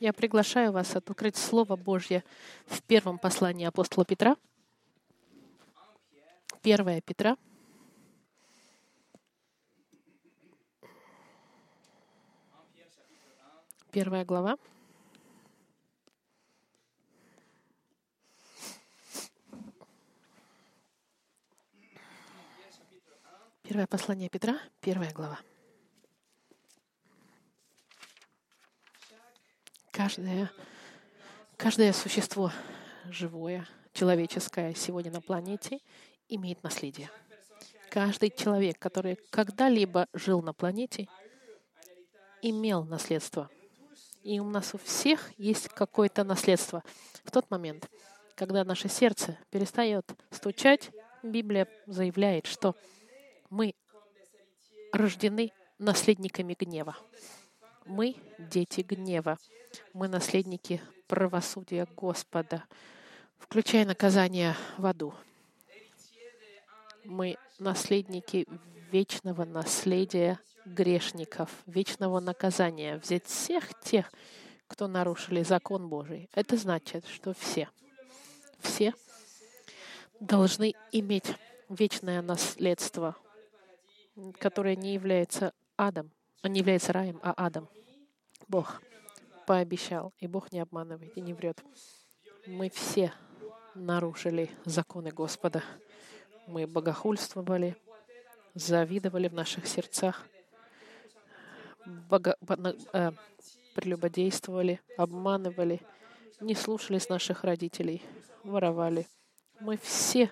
Я приглашаю вас открыть Слово Божье в первом послании апостола Петра. 1 Петра. Первая глава. Первое послание Петра, первая глава. Каждое, каждое существо живое, человеческое сегодня на планете имеет наследие. Каждый человек, который когда-либо жил на планете, имел наследство. И у нас у всех есть какое-то наследство. В тот момент, когда наше сердце перестает стучать, Библия заявляет, что мы рождены наследниками гнева. Мы дети гнева. Мы наследники правосудия Господа, включая наказание в аду. Мы наследники вечного наследия грешников, вечного наказания, взять всех тех, кто нарушили закон Божий. Это значит, что все, все должны иметь вечное наследство, которое не является адом, не является раем, а адом. Бог пообещал, и Бог не обманывает и не врет. Мы все нарушили законы Господа. Мы богохульствовали, завидовали в наших сердцах, бого, э, прелюбодействовали, обманывали, не слушались наших родителей, воровали. Мы все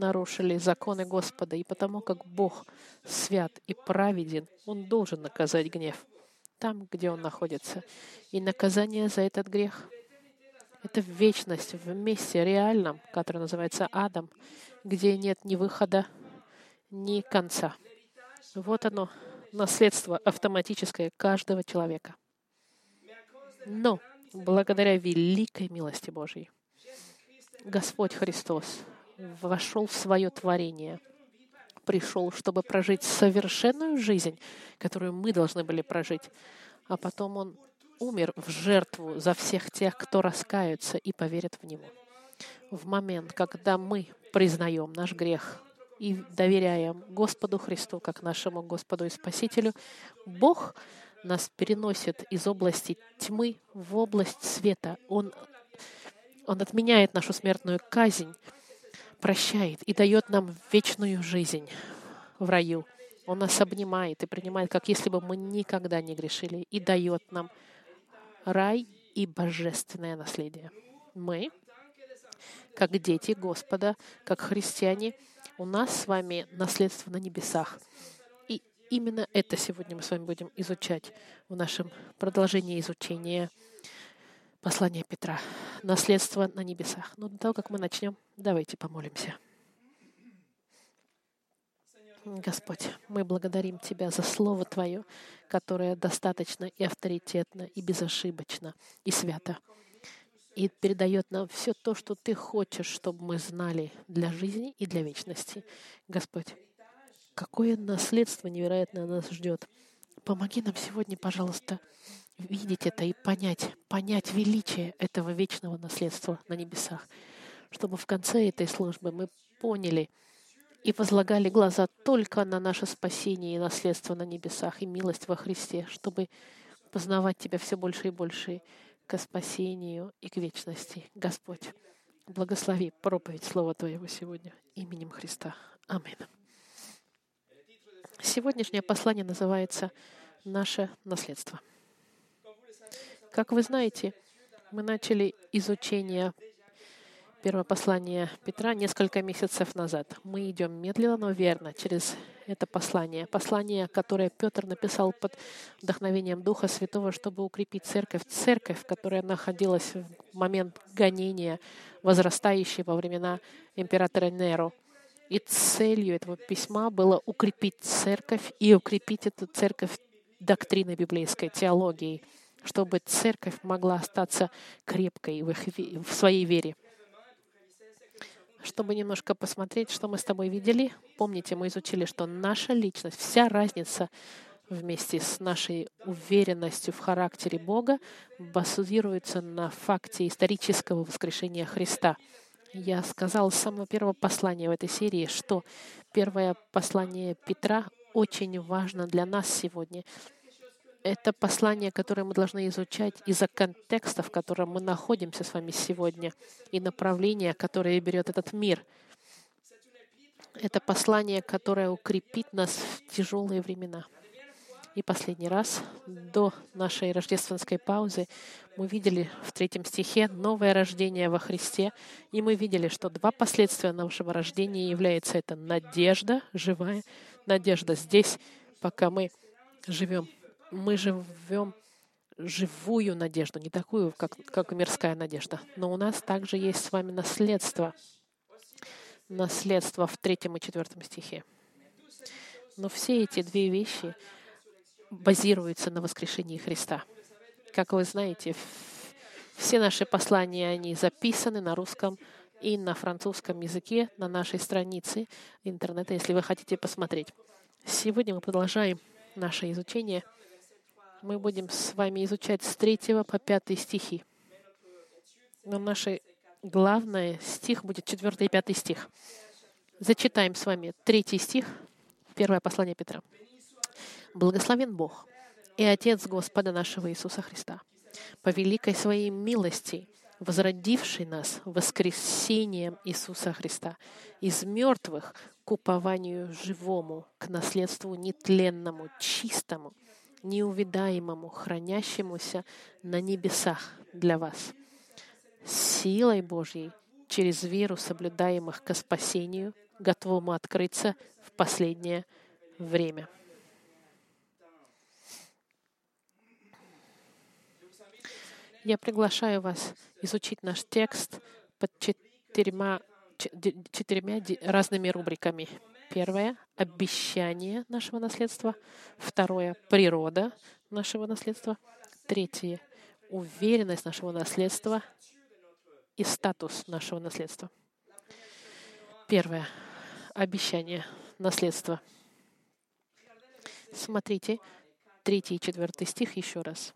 нарушили законы Господа, и потому как Бог свят и праведен, Он должен наказать гнев там, где он находится. И наказание за этот грех — это вечность в месте реальном, которое называется адом, где нет ни выхода, ни конца. Вот оно, наследство автоматическое каждого человека. Но благодаря великой милости Божьей Господь Христос вошел в свое творение — пришел, чтобы прожить совершенную жизнь, которую мы должны были прожить. А потом Он умер в жертву за всех тех, кто раскаются и поверят в Него. В момент, когда мы признаем наш грех и доверяем Господу Христу как нашему Господу и Спасителю, Бог нас переносит из области тьмы в область света. Он, он отменяет нашу смертную казнь прощает и дает нам вечную жизнь в раю. Он нас обнимает и принимает, как если бы мы никогда не грешили, и дает нам рай и божественное наследие. Мы, как дети Господа, как христиане, у нас с вами наследство на небесах. И именно это сегодня мы с вами будем изучать в нашем продолжении изучения послания Петра. Наследство на небесах. Но до того, как мы начнем, давайте помолимся. Господь, мы благодарим Тебя за Слово Твое, которое достаточно и авторитетно, и безошибочно, и свято, и передает нам все то, что Ты хочешь, чтобы мы знали для жизни и для вечности. Господь, какое наследство невероятное нас ждет. Помоги нам сегодня, пожалуйста, видеть это и понять, понять величие этого вечного наследства на небесах, чтобы в конце этой службы мы поняли и возлагали глаза только на наше спасение и наследство на небесах и милость во Христе, чтобы познавать Тебя все больше и больше к спасению и к вечности. Господь, благослови проповедь Слова Твоего сегодня именем Христа. Аминь. Сегодняшнее послание называется «Наше наследство». Как вы знаете, мы начали изучение первого послания Петра несколько месяцев назад. Мы идем медленно, но верно через это послание. Послание, которое Петр написал под вдохновением Духа Святого, чтобы укрепить церковь. Церковь, которая находилась в момент гонения, возрастающей во времена императора Неро. И целью этого письма было укрепить церковь и укрепить эту церковь доктриной библейской, теологией — чтобы церковь могла остаться крепкой в, их, в своей вере. Чтобы немножко посмотреть, что мы с тобой видели, помните, мы изучили, что наша личность, вся разница вместе с нашей уверенностью в характере Бога базируется на факте исторического воскрешения Христа. Я сказал с самого первого послания в этой серии, что первое послание Петра очень важно для нас сегодня. Это послание, которое мы должны изучать из-за контекста, в котором мы находимся с вами сегодня, и направления, которое берет этот мир. Это послание, которое укрепит нас в тяжелые времена. И последний раз, до нашей рождественской паузы, мы видели в третьем стихе новое рождение во Христе, и мы видели, что два последствия нашего рождения являются это надежда живая, надежда здесь, пока мы живем. Мы живем живую надежду, не такую, как, как мирская надежда. Но у нас также есть с вами наследство. Наследство в третьем и четвертом стихе. Но все эти две вещи базируется на воскрешении Христа. Как вы знаете, все наши послания, они записаны на русском и на французском языке на нашей странице интернета, если вы хотите посмотреть. Сегодня мы продолжаем наше изучение. Мы будем с вами изучать с 3 по 5 стихи. Но наш главный стих будет 4 и 5 стих. Зачитаем с вами третий стих, первое послание Петра. Благословен Бог и Отец Господа нашего Иисуса Христа, по великой своей милости, возродивший нас воскресением Иисуса Христа из мертвых к упованию живому, к наследству нетленному, чистому, неувидаемому, хранящемуся на небесах для вас. Силой Божьей через веру соблюдаемых ко спасению, готовому открыться в последнее время. Я приглашаю вас изучить наш текст под четырьмя, четырьмя разными рубриками. Первое — обещание нашего наследства. Второе — природа нашего наследства. Третье — уверенность нашего наследства и статус нашего наследства. Первое — обещание наследства. Смотрите, третий и четвертый стих еще раз.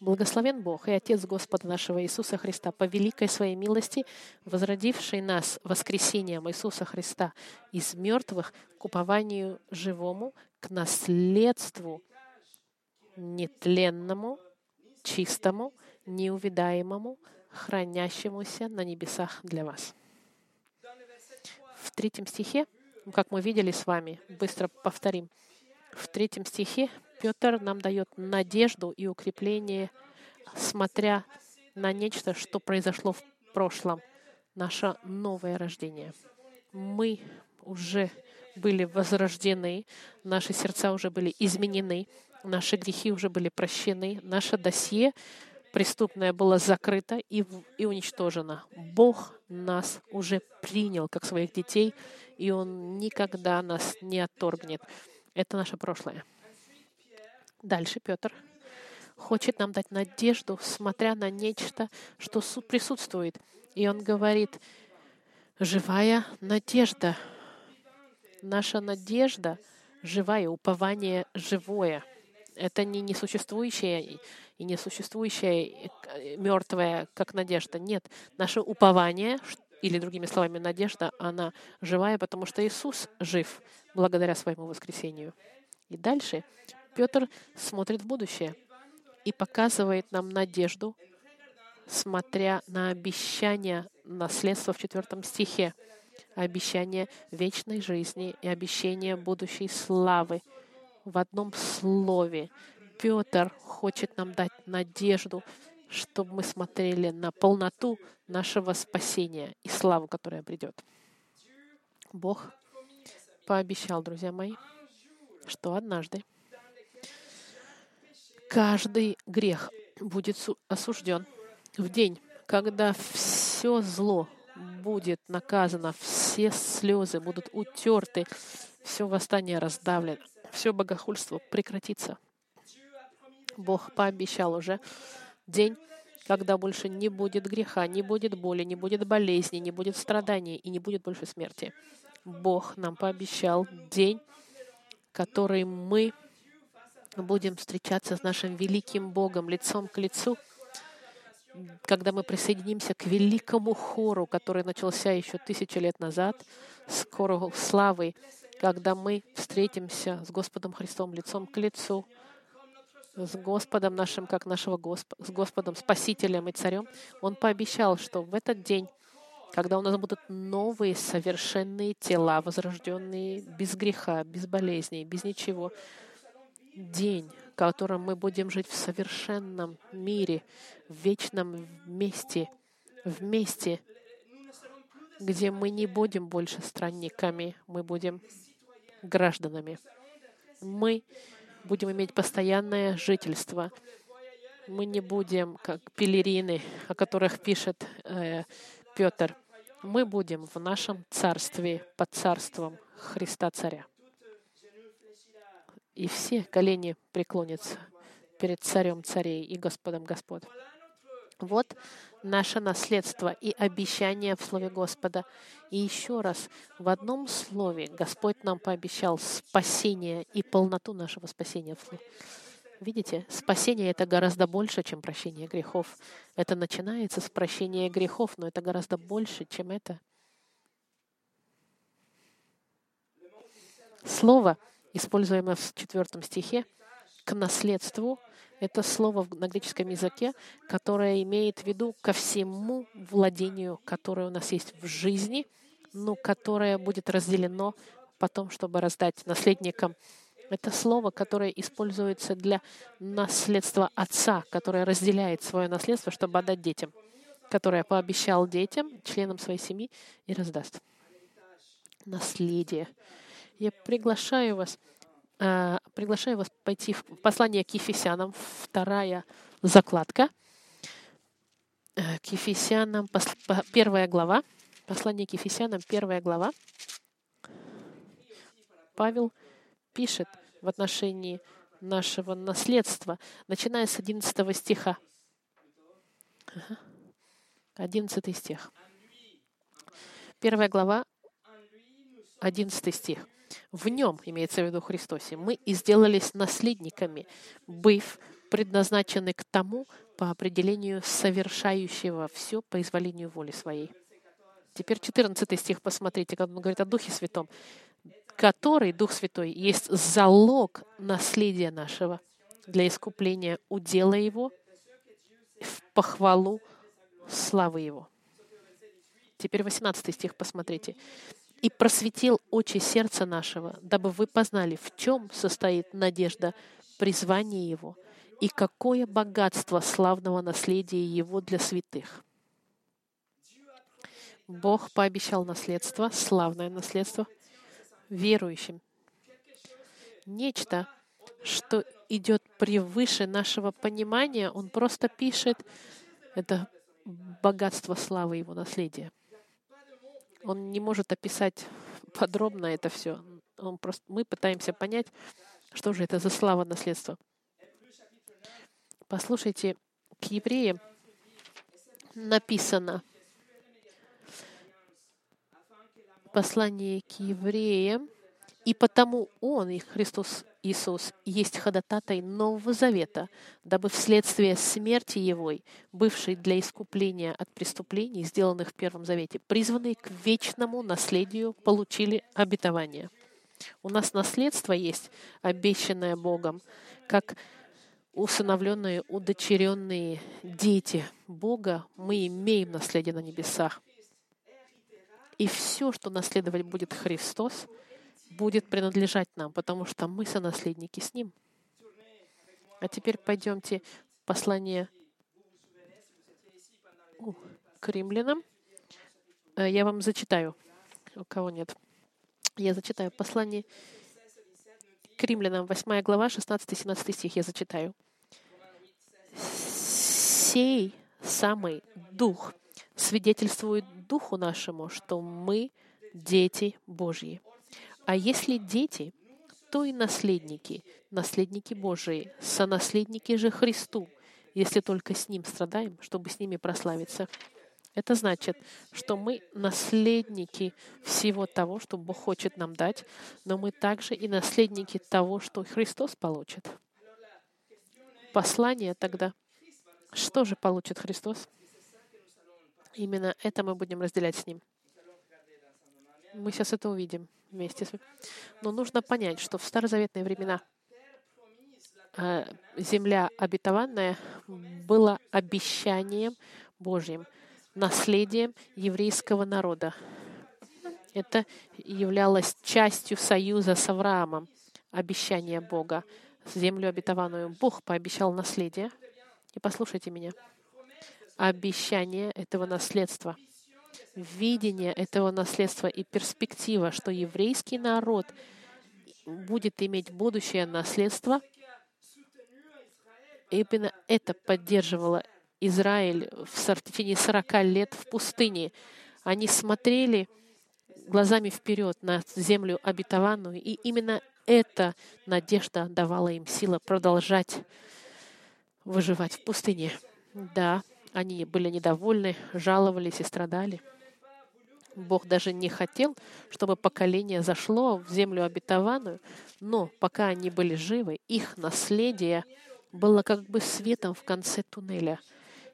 Благословен Бог и Отец Господа нашего Иисуса Христа, по великой своей милости, возродивший нас воскресением Иисуса Христа из мертвых к упованию живому, к наследству нетленному, чистому, неувидаемому, хранящемуся на небесах для вас. В третьем стихе, как мы видели с вами, быстро повторим, в третьем стихе Петр нам дает надежду и укрепление, смотря на нечто, что произошло в прошлом, наше новое рождение. Мы уже были возрождены, наши сердца уже были изменены, наши грехи уже были прощены, наше досье преступное было закрыто и, и уничтожено. Бог нас уже принял как своих детей, и Он никогда нас не отторгнет. Это наше прошлое. Дальше Петр хочет нам дать надежду, смотря на нечто, что присутствует. И он говорит, живая надежда. Наша надежда живая, упование живое. Это не несуществующее и несуществующее мертвое, как надежда. Нет, наше упование, или другими словами, надежда, она живая, потому что Иисус жив благодаря своему воскресению. И дальше Петр смотрит в будущее и показывает нам надежду, смотря на обещание наследства в четвертом стихе, обещание вечной жизни и обещание будущей славы в одном слове. Петр хочет нам дать надежду, чтобы мы смотрели на полноту нашего спасения и славу, которая придет. Бог пообещал, друзья мои, что однажды каждый грех будет осужден в день, когда все зло будет наказано, все слезы будут утерты, все восстание раздавлено, все богохульство прекратится. Бог пообещал уже день, когда больше не будет греха, не будет боли, не будет болезни, не будет страданий и не будет больше смерти. Бог нам пообещал день, который мы будем встречаться с нашим великим Богом лицом к лицу, когда мы присоединимся к великому хору, который начался еще тысячи лет назад, с хору славы, когда мы встретимся с Господом Христом лицом к лицу, с Господом нашим, как нашего Господа, с Господом Спасителем и Царем, Он пообещал, что в этот день, когда у нас будут новые совершенные тела, возрожденные без греха, без болезней, без ничего, день, в котором мы будем жить в совершенном мире, в вечном месте, вместе, где мы не будем больше странниками, мы будем гражданами. Мы будем иметь постоянное жительство. Мы не будем как пелерины, о которых пишет э, Петр. Мы будем в нашем царстве под царством Христа Царя. И все колени преклонятся перед Царем Царей и Господом Господ. Вот наше наследство и обещание в Слове Господа. И еще раз, в одном слове Господь нам пообещал спасение и полноту нашего спасения. Видите, спасение — это гораздо больше, чем прощение грехов. Это начинается с прощения грехов, но это гораздо больше, чем это. Слово, используемое в четвертом стихе, к наследству — это слово на греческом языке, которое имеет в виду ко всему владению, которое у нас есть в жизни, но которое будет разделено потом, чтобы раздать наследникам. Это слово, которое используется для наследства отца, которое разделяет свое наследство, чтобы отдать детям, которое пообещал детям, членам своей семьи, и раздаст. Наследие. Я приглашаю вас Э, приглашаю вас пойти в послание к Ефесянам, вторая закладка. Э, к Ефесянам, первая глава. Послание к Ефесянам, первая глава. Павел пишет в отношении нашего наследства, начиная с 11 стиха. 11 стих. Первая глава, 11 стих. В нем, имеется в виду Христосе, мы и сделались наследниками, быв предназначены к тому по определению совершающего все по изволению воли своей. Теперь 14 стих посмотрите, когда он говорит о Духе Святом, который, Дух Святой, есть залог наследия нашего для искупления удела Его в похвалу славы Его. Теперь 18 стих посмотрите и просветил очи сердца нашего, дабы вы познали, в чем состоит надежда призвания Его и какое богатство славного наследия Его для святых. Бог пообещал наследство, славное наследство, верующим. Нечто, что идет превыше нашего понимания, Он просто пишет, это богатство славы Его наследия. Он не может описать подробно это все. Он просто, мы пытаемся понять, что же это за слава наследства. Послушайте, к евреям написано послание к евреям, и потому Он, и Христос Иисус есть ходататай Нового Завета, дабы вследствие смерти Его, бывшей для искупления от преступлений, сделанных в Первом Завете, призванные к вечному наследию, получили обетование. У нас наследство есть, обещанное Богом, как усыновленные, удочеренные дети Бога, мы имеем наследие на небесах. И все, что наследовать будет Христос — будет принадлежать нам, потому что мы сонаследники с Ним. А теперь пойдемте послание к римлянам. Э, я вам зачитаю. У кого нет? Я зачитаю послание к римлянам, 8 глава, 16-17 стих. Я зачитаю. «Сей самый Дух свидетельствует Духу нашему, что мы дети Божьи. А если дети, то и наследники, наследники Божии, сонаследники же Христу, если только с Ним страдаем, чтобы с ними прославиться. Это значит, что мы наследники всего того, что Бог хочет нам дать, но мы также и наследники того, что Христос получит. послание, тогда что же получит Христос? Именно это мы будем разделять с Ним. Мы сейчас это увидим вместе. Но нужно понять, что в старозаветные времена э, земля обетованная была обещанием Божьим, наследием еврейского народа. Это являлось частью союза с Авраамом, обещание Бога, землю обетованную. Бог пообещал наследие. И послушайте меня. Обещание этого наследства, видение этого наследства и перспектива, что еврейский народ будет иметь будущее наследство, именно это поддерживало Израиль в течение 40 лет в пустыне. Они смотрели глазами вперед на землю обетованную, и именно эта надежда давала им силы продолжать выживать в пустыне. Да, они были недовольны, жаловались и страдали. Бог даже не хотел, чтобы поколение зашло в землю обетованную, но пока они были живы, их наследие было как бы светом в конце туннеля.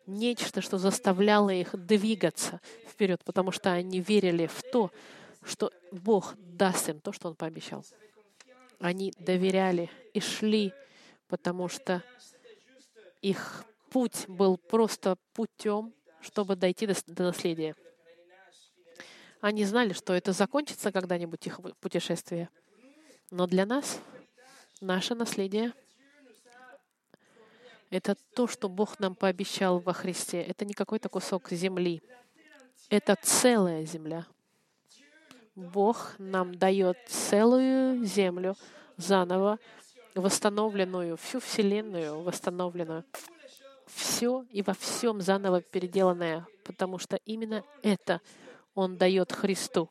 Нечто, что заставляло их двигаться вперед, потому что они верили в то, что Бог даст им то, что Он пообещал. Они доверяли и шли, потому что их путь был просто путем, чтобы дойти до, до наследия. Они знали, что это закончится когда-нибудь их путешествие. Но для нас наше наследие — это то, что Бог нам пообещал во Христе. Это не какой-то кусок земли. Это целая земля. Бог нам дает целую землю заново, восстановленную, всю Вселенную восстановленную, все и во всем заново переделанное, потому что именно это Он дает Христу.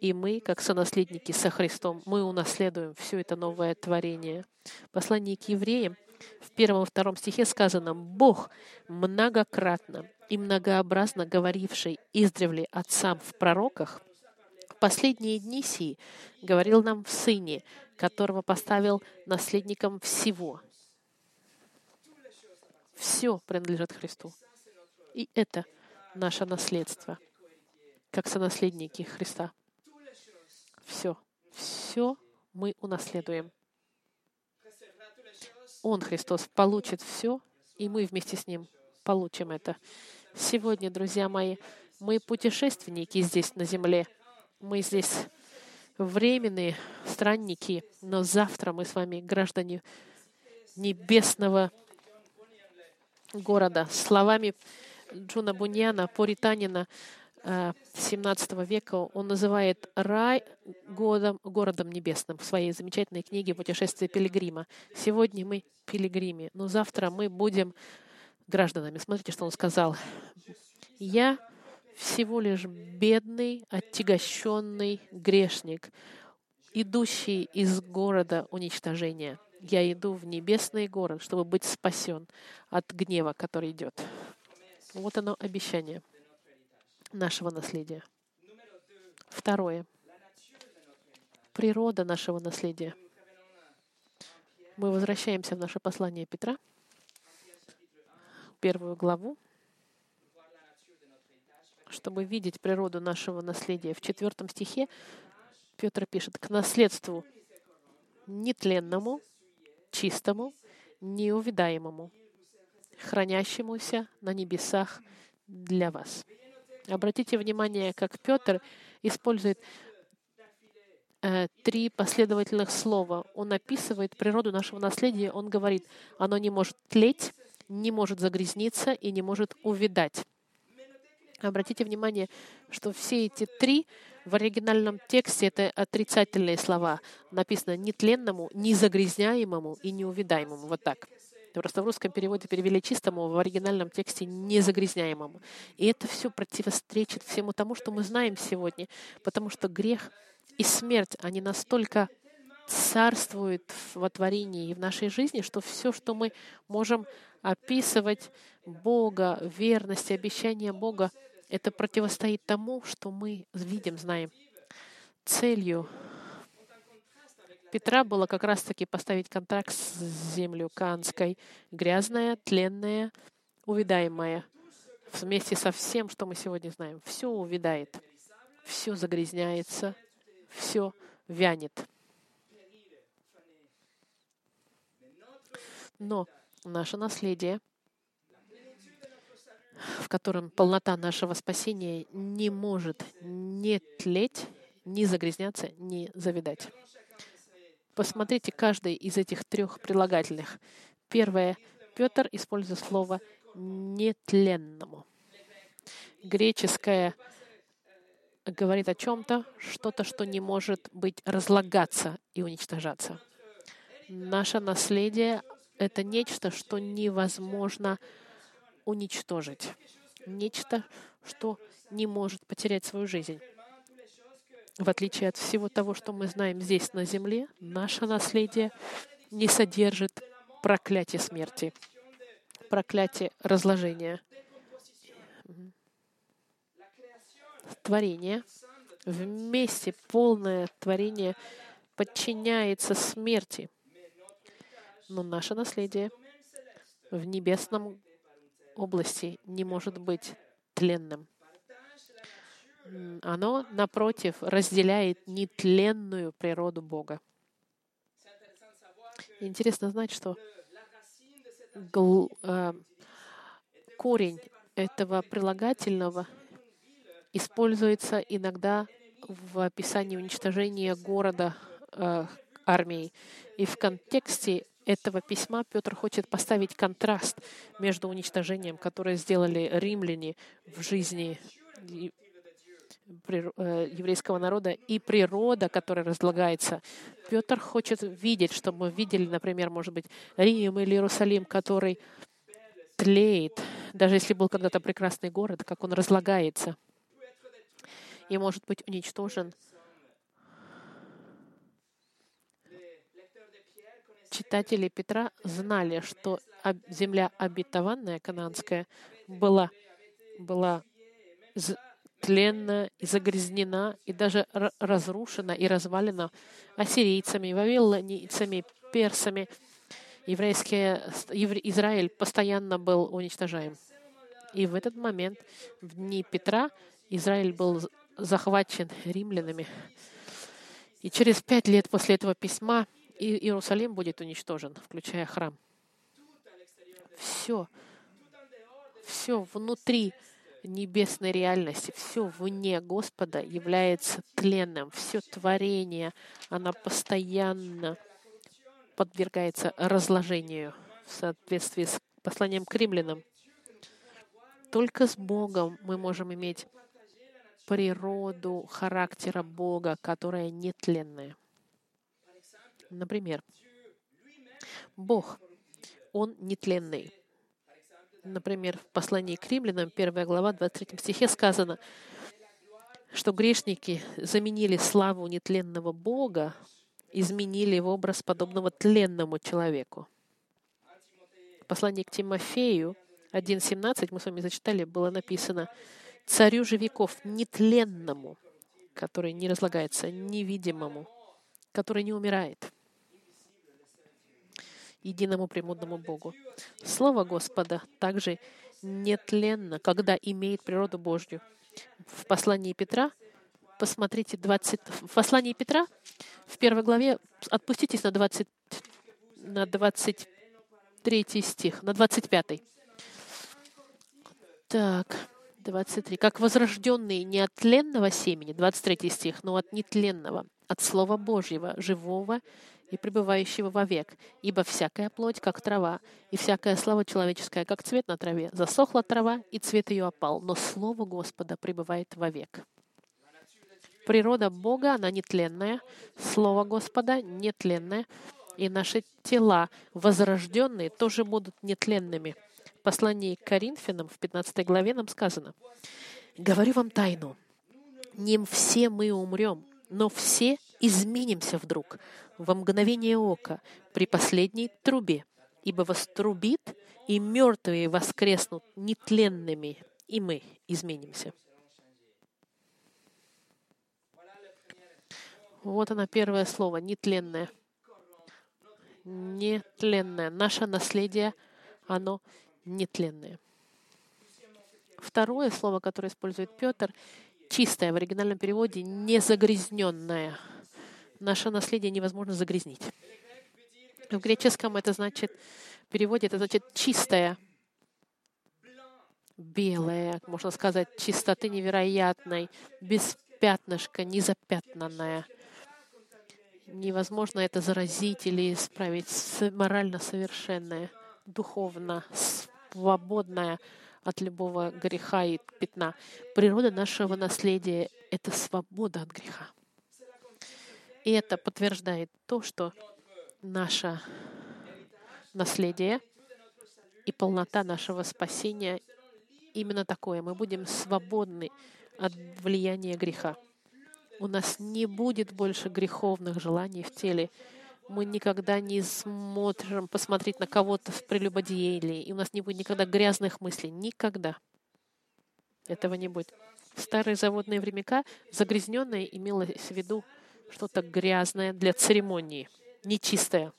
И мы, как сонаследники со Христом, мы унаследуем все это новое творение. Послание к евреям в первом и втором стихе сказано, «Бог многократно и многообразно говоривший издревле отцам в пророках, последние дни сии говорил нам в Сыне, которого поставил наследником всего. Все принадлежит Христу. И это наше наследство, как сонаследники Христа. Все. Все мы унаследуем. Он, Христос, получит все, и мы вместе с Ним получим это. Сегодня, друзья мои, мы путешественники здесь на земле — мы здесь временные странники, но завтра мы с вами граждане небесного города. Словами Джуна Буньяна, Поританина 17 э, века, он называет рай годом, городом небесным в своей замечательной книге «Путешествие пилигрима». Сегодня мы пилигриме, но завтра мы будем гражданами. Смотрите, что он сказал. «Я всего лишь бедный, отягощенный грешник, идущий из города уничтожения. Я иду в небесный город, чтобы быть спасен от гнева, который идет. Вот оно обещание нашего наследия. Второе. Природа нашего наследия. Мы возвращаемся в наше послание Петра, первую главу, чтобы видеть природу нашего наследия. В четвертом стихе Петр пишет, к наследству нетленному, чистому, неувидаемому, хранящемуся на небесах для вас. Обратите внимание, как Петр использует э, три последовательных слова. Он описывает природу нашего наследия. Он говорит, оно не может тлеть, не может загрязниться и не может увидать. Обратите внимание, что все эти три в оригинальном тексте это отрицательные слова. Написано нетленному, незагрязняемому и неувидаемому. Вот так. Просто в русском переводе перевели чистому, в оригинальном тексте незагрязняемому. И это все противостречит всему тому, что мы знаем сегодня, потому что грех и смерть, они настолько царствуют в творении и в нашей жизни, что все, что мы можем описывать Бога, верность, обещание Бога, это противостоит тому, что мы видим, знаем. Целью Петра было как раз-таки поставить контракт с землей Канской, грязная, тленная, увядаемая, вместе со всем, что мы сегодня знаем. Все увядает, все загрязняется, все вянет. Но наше наследие, в котором полнота нашего спасения не может не тлеть, не загрязняться, не завидать. Посмотрите каждый из этих трех прилагательных. Первое. Петр использует слово «нетленному». Греческое говорит о чем-то, что-то, что не может быть разлагаться и уничтожаться. Наше наследие — это нечто, что невозможно уничтожить. Нечто, что не может потерять свою жизнь. В отличие от всего того, что мы знаем здесь на земле, наше наследие не содержит проклятие смерти, проклятие разложения. Творение, вместе полное творение подчиняется смерти. Но наше наследие в небесном области не может быть тленным. Оно, напротив, разделяет нетленную природу Бога. Интересно знать, что гл, э, корень этого прилагательного используется иногда в описании уничтожения города э, армией. И в контексте этого письма Петр хочет поставить контраст между уничтожением, которое сделали римляне в жизни Э, еврейского народа и природа, которая разлагается. Петр хочет видеть, чтобы мы видели, например, может быть, Рим или Иерусалим, который тлеет, даже если был когда-то прекрасный город, как он разлагается и может быть уничтожен. Читатели Петра знали, что земля обетованная, кананская, была, была тленна загрязнена, и даже разрушена и развалена ассирийцами, вавилонийцами, персами. Еврейский, Израиль постоянно был уничтожаем. И в этот момент, в дни Петра, Израиль был захвачен римлянами. И через пять лет после этого письма Иерусалим будет уничтожен, включая храм. Все, все внутри небесной реальности, все вне Господа является тленным. Все творение, оно постоянно подвергается разложению в соответствии с посланием к римлянам. Только с Богом мы можем иметь природу характера Бога, которая нетленная. Например, Бог, Он нетленный. Например, в послании к римлянам, 1 глава, 23 стихе сказано, что грешники заменили славу нетленного Бога, изменили в образ подобного тленному человеку. В послании к Тимофею 1.17, мы с вами зачитали, было написано «Царю же веков, нетленному, который не разлагается, невидимому, который не умирает» единому премудному Богу. Слово Господа также нетленно, когда имеет природу Божью. В послании Петра, посмотрите, 20, в послании Петра, в первой главе, отпуститесь на, 20, на 23 стих, на 25. Так, 23. «Как возрожденные не от тленного семени», 23 стих, но от нетленного, от Слова Божьего, живого и пребывающего вовек. Ибо всякая плоть, как трава, и всякая слава человеческая, как цвет на траве. Засохла трава, и цвет ее опал, но Слово Господа пребывает вовек. Природа Бога, она нетленная, Слово Господа нетленное, и наши тела, возрожденные, тоже будут нетленными. В послании к Коринфянам в 15 главе нам сказано, «Говорю вам тайну, не все мы умрем, но все изменимся вдруг, во мгновение ока, при последней трубе, ибо вострубит, и мертвые воскреснут нетленными, и мы изменимся. Вот оно первое слово, нетленное. Нетленное. Наше наследие, оно нетленное. Второе слово, которое использует Петр, чистое, в оригинальном переводе незагрязненное. Наше наследие невозможно загрязнить. В греческом это значит, в переводе это значит чистое, белое, можно сказать, чистоты невероятной, без пятнышка, незапятнанная. Невозможно это заразить или исправить. Морально совершенное, духовно свободное от любого греха и пятна. Природа нашего наследия — это свобода от греха. И это подтверждает то, что наше наследие и полнота нашего спасения именно такое. Мы будем свободны от влияния греха. У нас не будет больше греховных желаний в теле. Мы никогда не сможем посмотреть на кого-то в прелюбодеянии, и у нас не будет никогда грязных мыслей. Никогда. Этого не будет. В старые заводные времена загрязненное имелось в виду что-то грязное для церемонии, нечистое.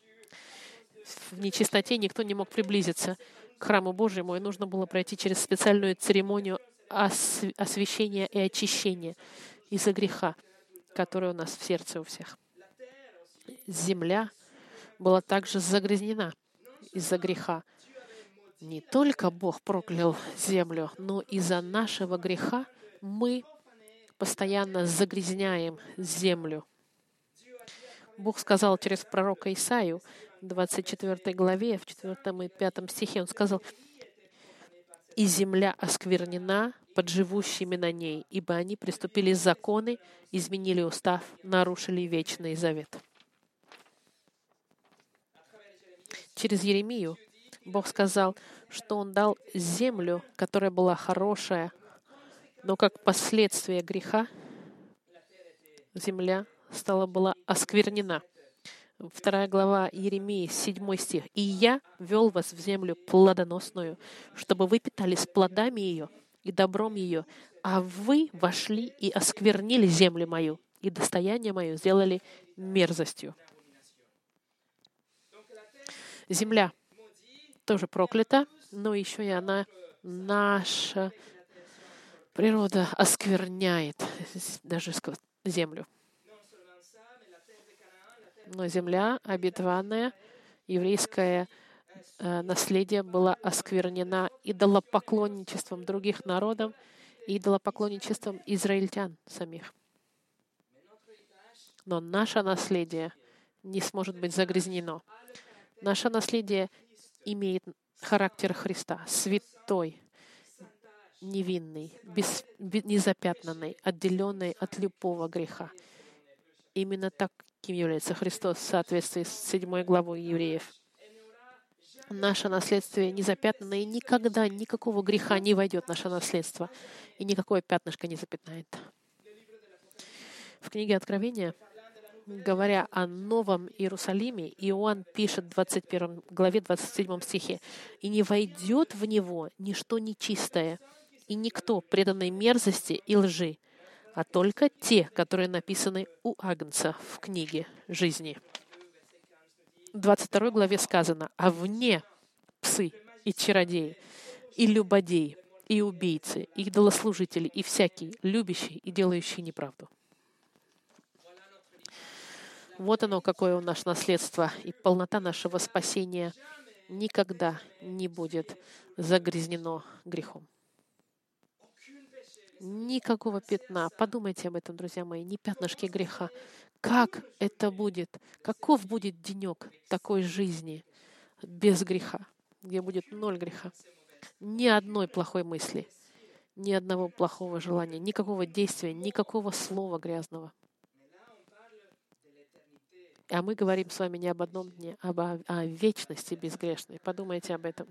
В нечистоте никто не мог приблизиться к храму Божьему, и нужно было пройти через специальную церемонию освящения и очищения из-за греха, который у нас в сердце у всех. Земля была также загрязнена из-за греха. Не только Бог проклял землю, но из-за нашего греха мы постоянно загрязняем землю. Бог сказал через пророка Исаию, 24 главе, в 4 и 5 стихе, он сказал, «И земля осквернена под живущими на ней, ибо они приступили законы, изменили устав, нарушили вечный завет». Через Еремию Бог сказал, что Он дал землю, которая была хорошая, но как последствие греха земля стала была осквернена. Вторая глава Еремии, 7 стих. «И я вел вас в землю плодоносную, чтобы вы питались плодами ее и добром ее, а вы вошли и осквернили землю мою, и достояние мое сделали мерзостью». Земля тоже проклята, но еще и она наша природа оскверняет даже землю. Но земля обетованная, еврейское э, наследие было осквернена идолопоклонничеством других народов и идолопоклонничеством израильтян самих. Но наше наследие не сможет быть загрязнено. Наше наследие имеет характер Христа, святой, невинный, без, незапятнанный, отделенный от любого греха. Именно таким является Христос в соответствии с седьмой главой евреев. Наше наследство незапятнанное, и никогда никакого греха не войдет в наше наследство, и никакое пятнышко не запятнает. В книге Откровения, говоря о Новом Иерусалиме, Иоанн пишет в 21 главе 27 стихе, «И не войдет в него ничто нечистое, и никто преданной мерзости и лжи, а только те, которые написаны у Агнца в книге жизни. В 22 главе сказано, а вне псы и чародеи, и любодеи, и убийцы, и идолослужители, и всякий, любящий и делающий неправду. Вот оно, какое у нас наследство, и полнота нашего спасения никогда не будет загрязнено грехом. Никакого пятна. Подумайте об этом, друзья мои, ни пятнышки греха. Как это будет? Каков будет денек такой жизни без греха, где будет ноль греха? Ни одной плохой мысли, ни одного плохого желания, никакого действия, никакого слова грязного. А мы говорим с вами не об одном дне, а о, о вечности безгрешной. Подумайте об этом.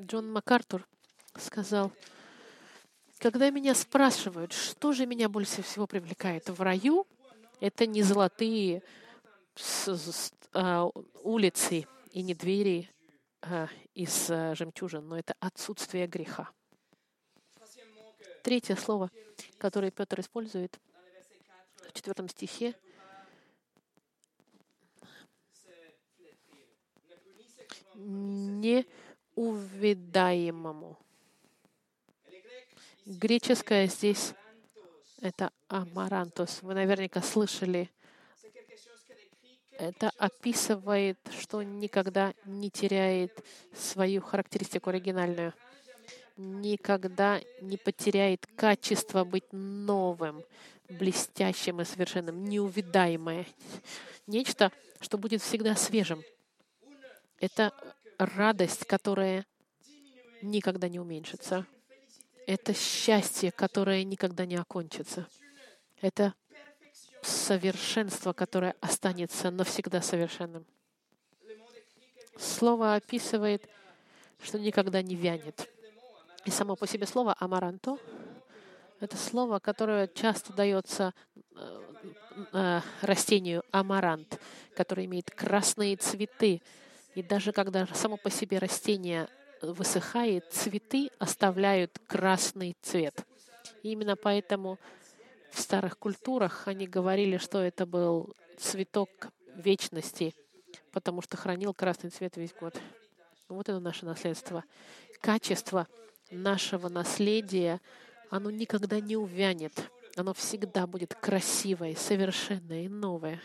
Джон МакАртур сказал, когда меня спрашивают, что же меня больше всего привлекает в раю, это не золотые а, улицы и не двери а, из а, жемчужин, но это отсутствие греха. Третье слово, которое Петр использует в четвертом стихе неувидаемому. Греческое здесь это амарантус. Вы наверняка слышали. Это описывает, что никогда не теряет свою характеристику оригинальную. Никогда не потеряет качество быть новым, блестящим и совершенным, неувидаемое. Нечто, что будет всегда свежим. Это радость, которая никогда не уменьшится. Это счастье, которое никогда не окончится. Это совершенство, которое останется навсегда совершенным. Слово описывает, что никогда не вянет. И само по себе слово «амаранто» — это слово, которое часто дается э, э, растению амарант, которое имеет красные цветы. И даже когда само по себе растение высыхает, цветы оставляют красный цвет. И именно поэтому в старых культурах они говорили, что это был цветок вечности, потому что хранил красный цвет весь год. Вот это наше наследство. Качество нашего наследия, оно никогда не увянет. Оно всегда будет красивое, совершенное и новое.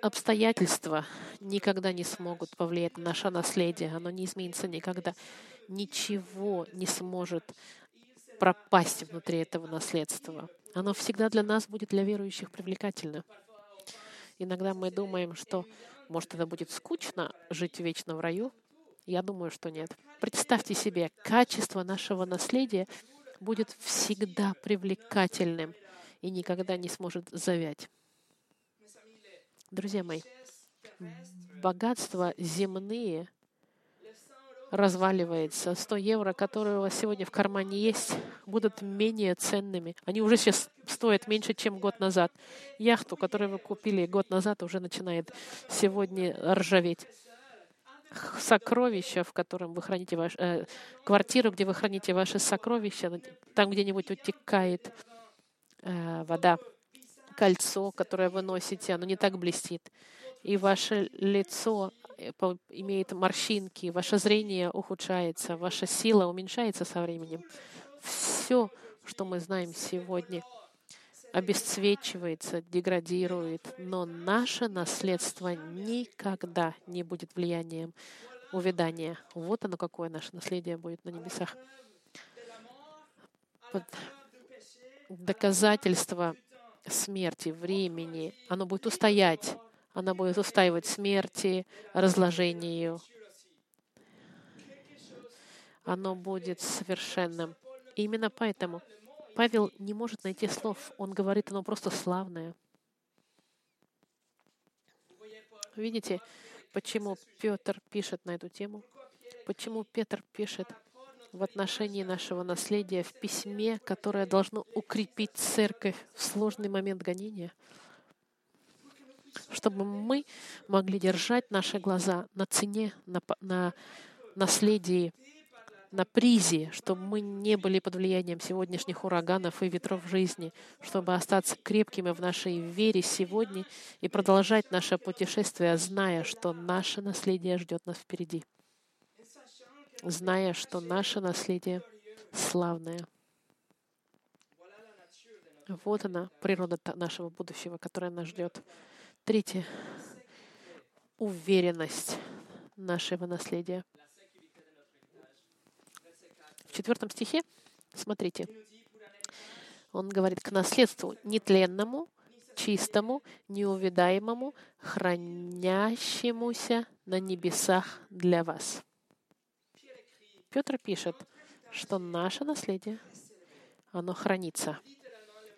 Обстоятельства никогда не смогут повлиять на наше наследие. Оно не изменится никогда. Ничего не сможет пропасть внутри этого наследства. Оно всегда для нас будет, для верующих, привлекательно. Иногда мы думаем, что, может, это будет скучно жить вечно в раю. Я думаю, что нет. Представьте себе, качество нашего наследия будет всегда привлекательным и никогда не сможет завять. Друзья мои, богатства земные разваливается. 100 евро, которые у вас сегодня в кармане есть, будут менее ценными. Они уже сейчас стоят меньше, чем год назад. Яхту, которую вы купили год назад, уже начинает сегодня ржаветь. Сокровища, в котором вы храните ваш, э, квартиру, где вы храните ваши сокровища, там где-нибудь утекает э, вода кольцо, которое вы носите, оно не так блестит. И ваше лицо э, имеет морщинки, ваше зрение ухудшается, ваша сила уменьшается со временем. Все, что мы знаем сегодня, обесцвечивается, деградирует, но наше наследство никогда не будет влиянием увядания. Вот оно, какое наше наследие будет на небесах. Под доказательство смерти, времени. Оно будет устоять. Оно будет устаивать смерти, разложению. Оно будет совершенным. И именно поэтому Павел не может найти слов. Он говорит, оно просто славное. Видите, почему Петр пишет на эту тему? Почему Петр пишет в отношении нашего наследия в письме, которое должно укрепить церковь в сложный момент гонения, чтобы мы могли держать наши глаза на цене, на, на наследии, на призе, чтобы мы не были под влиянием сегодняшних ураганов и ветров жизни, чтобы остаться крепкими в нашей вере сегодня и продолжать наше путешествие, зная, что наше наследие ждет нас впереди зная, что наше наследие славное. Вот она, природа нашего будущего, которая нас ждет. Третье. Уверенность нашего наследия. В четвертом стихе, смотрите, он говорит к наследству нетленному, чистому, неувидаемому, хранящемуся на небесах для вас. Петр пишет, что наше наследие, оно хранится.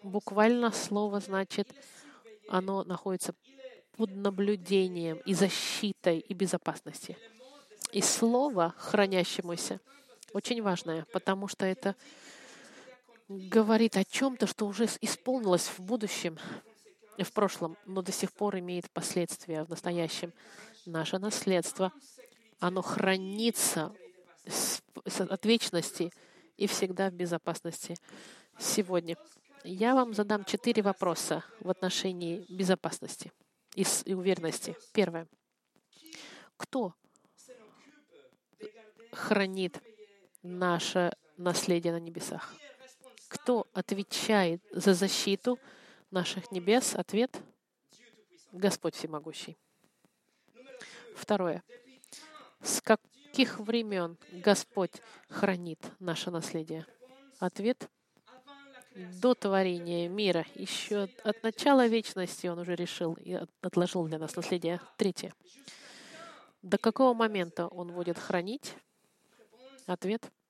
Буквально слово значит, оно находится под наблюдением и защитой и безопасностью. И слово хранящемуся очень важное, потому что это говорит о чем-то, что уже исполнилось в будущем, в прошлом, но до сих пор имеет последствия в настоящем. Наше наследство, оно хранится от вечности и всегда в безопасности. сегодня. Я вам задам четыре вопроса в отношении безопасности и, уверенности. Первое. Кто хранит наше наследие на небесах? Кто отвечает за защиту наших небес? Ответ — Господь Всемогущий. Второе. С каких времен Господь хранит наше наследие? Ответ — до творения мира. Еще от начала вечности Он уже решил и отложил для нас наследие. Третье. До какого момента Он будет хранить? Ответ —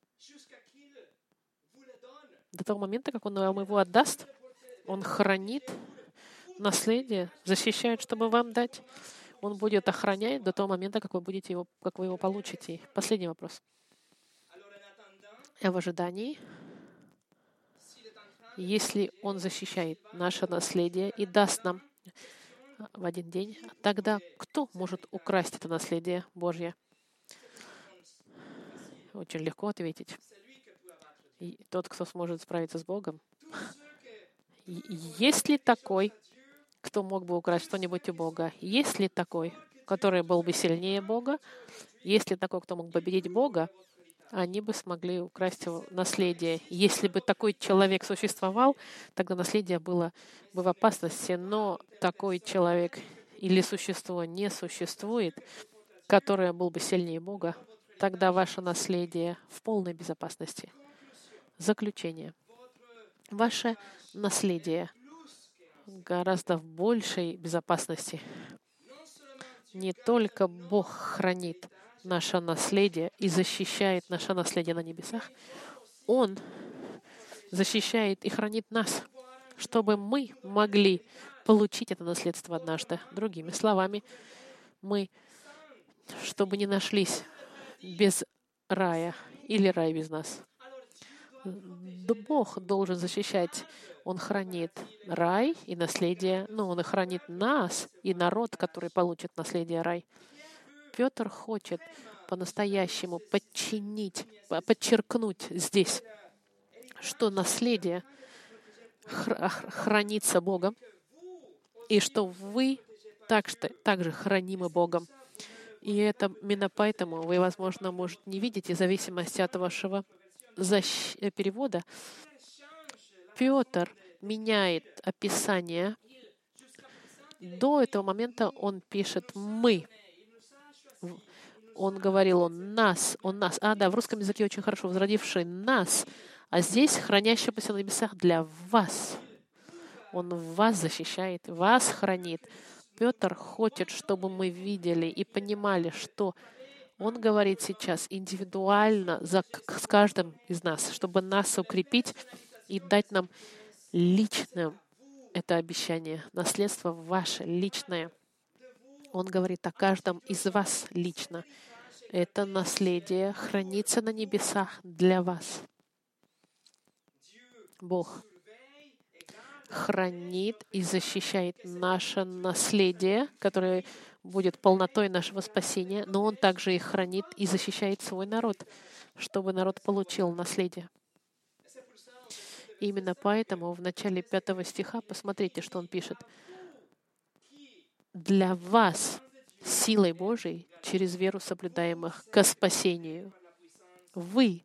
до того момента, как он вам его отдаст, он хранит наследие, защищает, чтобы вам дать. Он будет охранять до того момента, как вы, будете его, как вы его получите. Последний вопрос. А в ожидании, если Он защищает наше наследие и даст нам в один день, тогда кто может украсть это наследие Божье? Очень легко ответить. И тот, кто сможет справиться с Богом. Есть ли такой, кто мог бы украсть что-нибудь у Бога? Есть ли такой, который был бы сильнее Бога? Есть ли такой, кто мог бы победить Бога? Они бы смогли украсть его наследие. Если бы такой человек существовал, тогда наследие было бы в опасности. Но такой человек или существо не существует, которое был бы сильнее Бога, тогда ваше наследие в полной безопасности. Заключение. Ваше наследие гораздо в большей безопасности. Не только Бог хранит наше наследие и защищает наше наследие на небесах, Он защищает и хранит нас, чтобы мы могли получить это наследство однажды. Другими словами, мы, чтобы не нашлись без рая или рай без нас. Бог должен защищать. Он хранит рай и наследие, но Он и хранит нас и народ, который получит наследие рай. Петр хочет по-настоящему подчинить, подчеркнуть здесь, что наследие хранится Богом, и что вы также, также хранимы Богом. И это именно поэтому вы, возможно, может не видите, зависимости от вашего защ... Перевода, Петр меняет описание. До этого момента он пишет «мы». Он говорил «он нас», «он нас». А, да, в русском языке очень хорошо «возродивший нас», а здесь «хранящийся на небесах для вас». Он вас защищает, вас хранит. Петр хочет, чтобы мы видели и понимали, что он говорит сейчас индивидуально за, с каждым из нас, чтобы нас укрепить и дать нам личное это обещание, наследство ваше личное. Он говорит о каждом из вас лично. Это наследие хранится на небесах для вас. Бог хранит и защищает наше наследие, которое будет полнотой нашего спасения, но Он также и хранит и защищает свой народ, чтобы народ получил наследие. Именно поэтому в начале пятого стиха посмотрите, что он пишет. «Для вас силой Божией через веру соблюдаемых ко спасению. Вы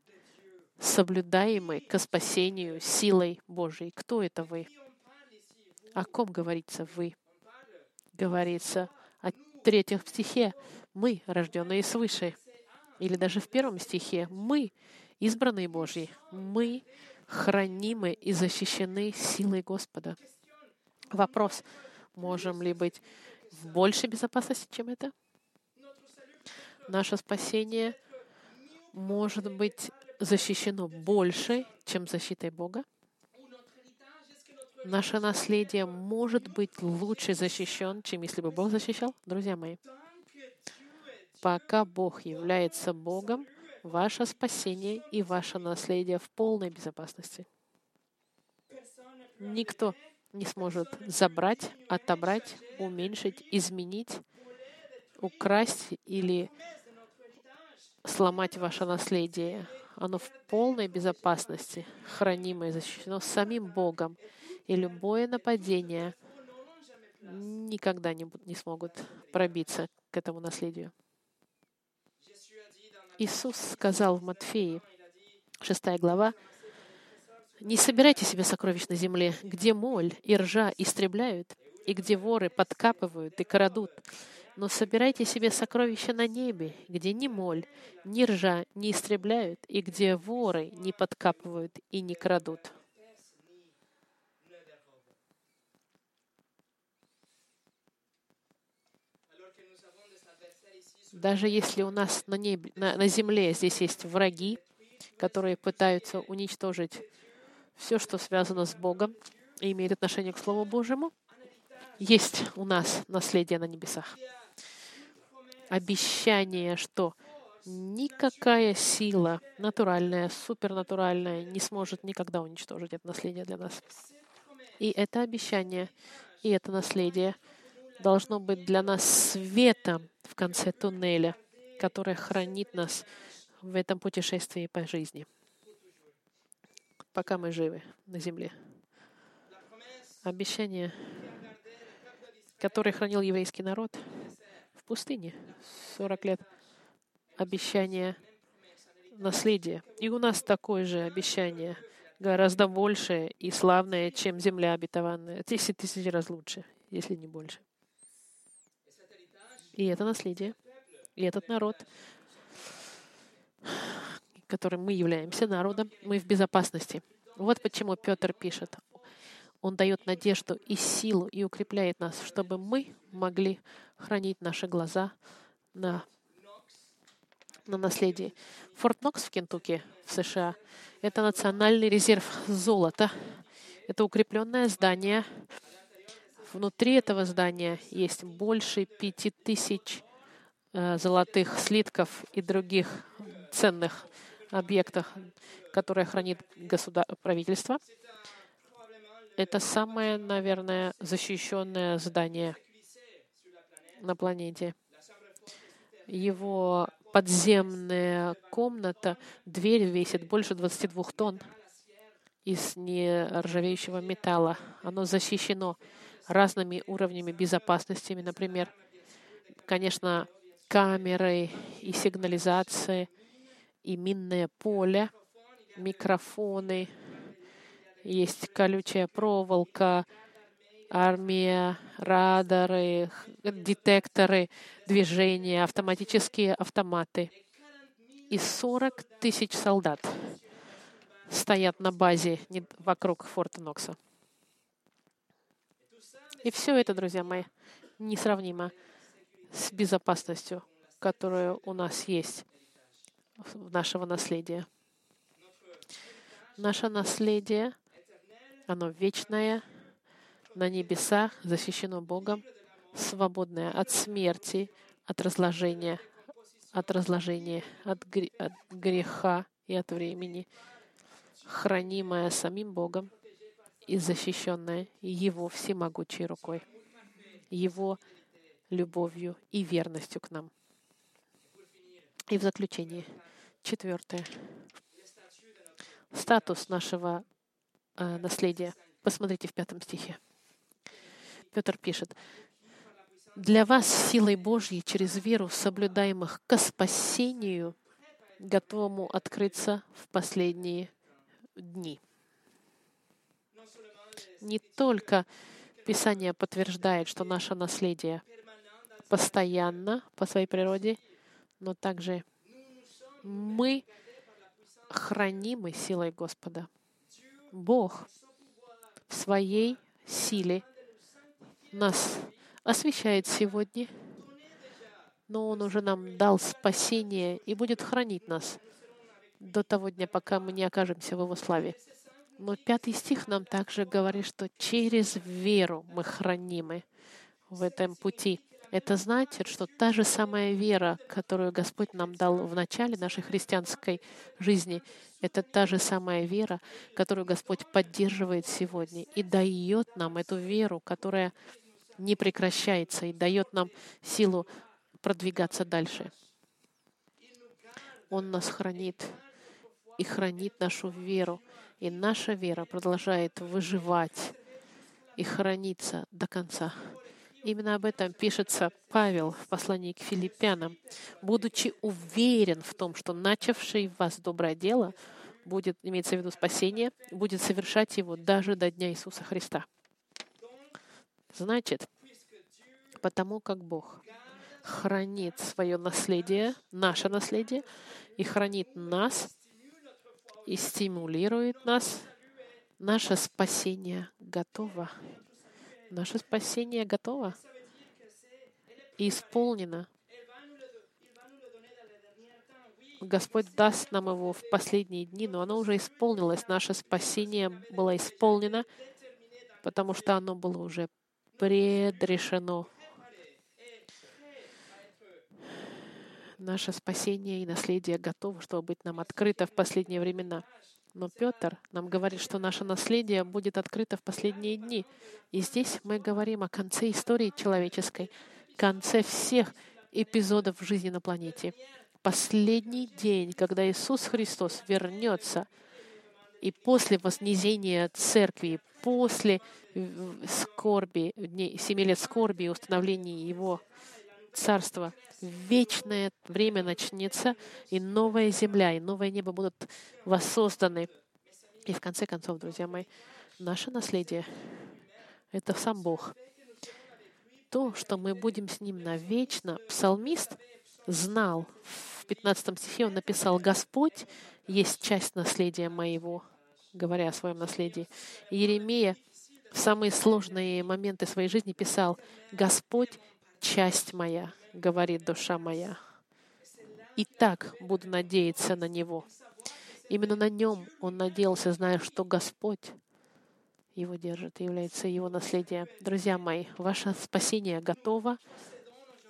соблюдаемы ко спасению силой Божией. Кто это вы? О ком говорится вы? Говорится третьем стихе мы, рожденные свыше. Или даже в первом стихе мы, избранные Божьи, мы хранимы и защищены силой Господа. Вопрос, можем ли быть в большей безопасности, чем это? Наше спасение может быть защищено больше, чем защитой Бога? Наше наследие может быть лучше защищен, чем если бы Бог защищал, друзья мои. Пока Бог является Богом, ваше спасение и ваше наследие в полной безопасности. Никто не сможет забрать, отобрать, уменьшить, изменить, украсть или сломать ваше наследие. оно в полной безопасности, хранимое и защищено самим Богом. И любое нападение никогда не, не смогут пробиться к этому наследию. Иисус сказал в Матфеи, 6 глава, «Не собирайте себе сокровищ на земле, где моль и ржа истребляют, и где воры подкапывают и крадут, но собирайте себе сокровища на небе, где ни моль, ни ржа не истребляют, и где воры не подкапывают и не крадут. Даже если у нас на, небе, на, на земле здесь есть враги, которые пытаются уничтожить все, что связано с Богом и имеет отношение к Слову Божьему, есть у нас наследие на небесах. Обещание, что никакая сила, натуральная, супернатуральная, не сможет никогда уничтожить это наследие для нас. И это обещание, и это наследие должно быть для нас светом в конце туннеля, которое хранит нас в этом путешествии по жизни, пока мы живы на земле. Обещание который хранил еврейский народ в пустыне 40 лет. Обещание наследия. И у нас такое же обещание, гораздо большее и славное, чем земля обетованная. Десять тысяч раз лучше, если не больше. И это наследие, и этот народ, которым мы являемся народом, мы в безопасности. Вот почему Петр пишет, он дает надежду и силу и укрепляет нас, чтобы мы могли хранить наши глаза на, на наследии. Форт Нокс в Кентукки, в США, это национальный резерв золота. Это укрепленное здание. Внутри этого здания есть больше пяти тысяч э, золотых слитков и других ценных объектов, которые хранит государ... правительство. Это самое, наверное, защищенное здание на планете. Его подземная комната, дверь весит больше 22 тонн из нержавеющего металла. Оно защищено разными уровнями безопасности, например, конечно, камеры и сигнализации, и минное поле, микрофоны, есть колючая проволока, армия, радары, детекторы движения, автоматические автоматы. И 40 тысяч солдат стоят на базе вокруг Форта Нокса. И все это, друзья мои, несравнимо с безопасностью, которая у нас есть в нашего наследия. Наше наследие — оно вечное, на небесах, защищено Богом, свободное от смерти, от разложения, от разложения, от, гре- от греха и от времени, хранимое самим Богом и защищенное Его всемогучей рукой, Его любовью и верностью к нам. И в заключение, четвертое. Статус нашего э, наследие. Посмотрите в пятом стихе. Петр пишет, «Для вас силой Божьей через веру, соблюдаемых к спасению, готовому открыться в последние дни». Не только Писание подтверждает, что наше наследие постоянно по своей природе, но также мы хранимы силой Господа. Бог в своей силе нас освещает сегодня, но Он уже нам дал спасение и будет хранить нас до того дня, пока мы не окажемся в Его славе. Но пятый стих нам также говорит, что через веру мы хранимы в этом пути. Это значит, что та же самая вера, которую Господь нам дал в начале нашей христианской жизни, это та же самая вера, которую Господь поддерживает сегодня и дает нам эту веру, которая не прекращается и дает нам силу продвигаться дальше. Он нас хранит. и хранит нашу веру. И наша вера продолжает выживать и храниться до конца. Именно об этом пишется Павел в послании к филиппянам. «Будучи уверен в том, что начавший в вас доброе дело, будет, имеется в виду спасение, будет совершать его даже до дня Иисуса Христа». Значит, потому как Бог хранит свое наследие, наше наследие, и хранит нас, и стимулирует нас, наше спасение готово. Наше спасение готово и исполнено. Господь даст нам его в последние дни, но оно уже исполнилось. Наше спасение было исполнено, потому что оно было уже предрешено. Наше спасение и наследие готово, чтобы быть нам открыто в последние времена. Но Петр нам говорит, что наше наследие будет открыто в последние дни. И здесь мы говорим о конце истории человеческой, конце всех эпизодов жизни на планете. Последний день, когда Иисус Христос вернется, и после вознесения церкви, после скорби, семи лет скорби и установления Его царства, вечное время начнется, и новая земля, и новое небо будут воссозданы. И в конце концов, друзья мои, наше наследие — это сам Бог. То, что мы будем с Ним навечно, псалмист знал. В 15 стихе он написал, «Господь есть часть наследия моего», говоря о своем наследии. Еремия в самые сложные моменты своей жизни писал, «Господь — часть моя, говорит душа моя. И так буду надеяться на Него. Именно на Нем он надеялся, зная, что Господь его держит и является его наследием. Друзья мои, ваше спасение готово.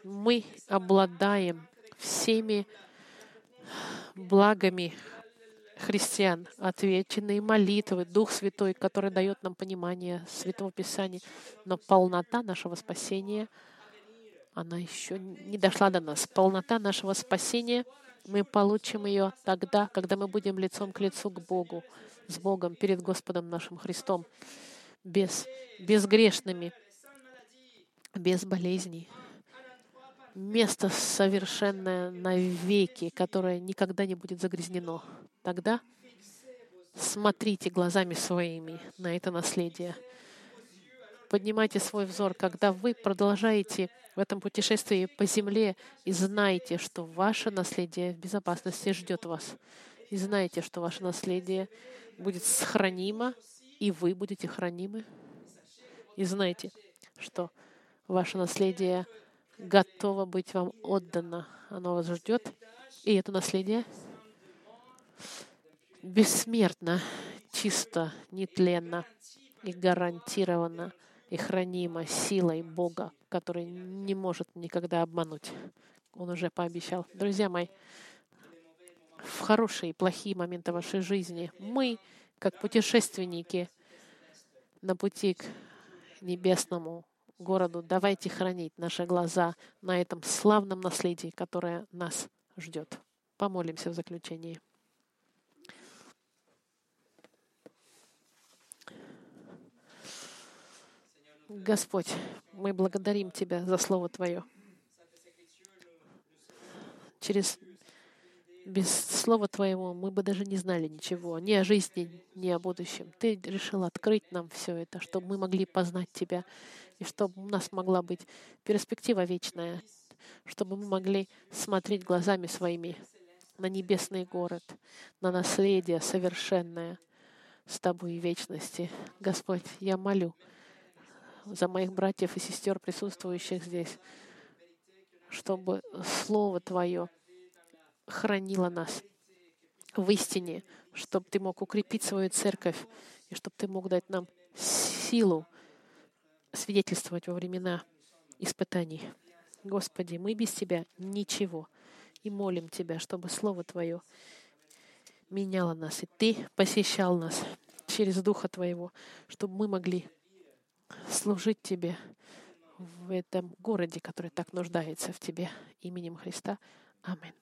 Мы обладаем всеми благами христиан, отвеченные молитвы, Дух Святой, который дает нам понимание Святого Писания. Но полнота нашего спасения — она еще не дошла до нас. Полнота нашего спасения, мы получим ее тогда, когда мы будем лицом к лицу к Богу, с Богом, перед Господом нашим Христом, без, безгрешными, без болезней. Место совершенное навеки, которое никогда не будет загрязнено. Тогда смотрите глазами своими на это наследие. Поднимайте свой взор, когда вы продолжаете в этом путешествии по земле и знайте, что ваше наследие в безопасности ждет вас. И знайте, что ваше наследие будет сохранимо, и вы будете хранимы. И знайте, что ваше наследие готово быть вам отдано. Оно вас ждет. И это наследие бессмертно, чисто, нетленно и гарантированно и хранимо силой Бога, который не может никогда обмануть. Он уже пообещал. Друзья мои, в хорошие и плохие моменты вашей жизни мы, как путешественники на пути к небесному городу, давайте хранить наши глаза на этом славном наследии, которое нас ждет. Помолимся в заключении. Господь, мы благодарим Тебя за Слово Твое. Через без Слова Твоего мы бы даже не знали ничего, ни о жизни, ни о будущем. Ты решил открыть нам все это, чтобы мы могли познать Тебя, и чтобы у нас могла быть перспектива вечная, чтобы мы могли смотреть глазами своими на небесный город, на наследие совершенное с Тобой в вечности. Господь, я молю, за моих братьев и сестер, присутствующих здесь, чтобы Слово Твое хранило нас в истине, чтобы Ты мог укрепить свою церковь, и чтобы Ты мог дать нам силу свидетельствовать во времена испытаний. Господи, мы без Тебя ничего. И молим Тебя, чтобы Слово Твое меняло нас, и Ты посещал нас через Духа Твоего, чтобы мы могли служить Тебе в этом городе, который так нуждается в Тебе. Именем Христа. Аминь.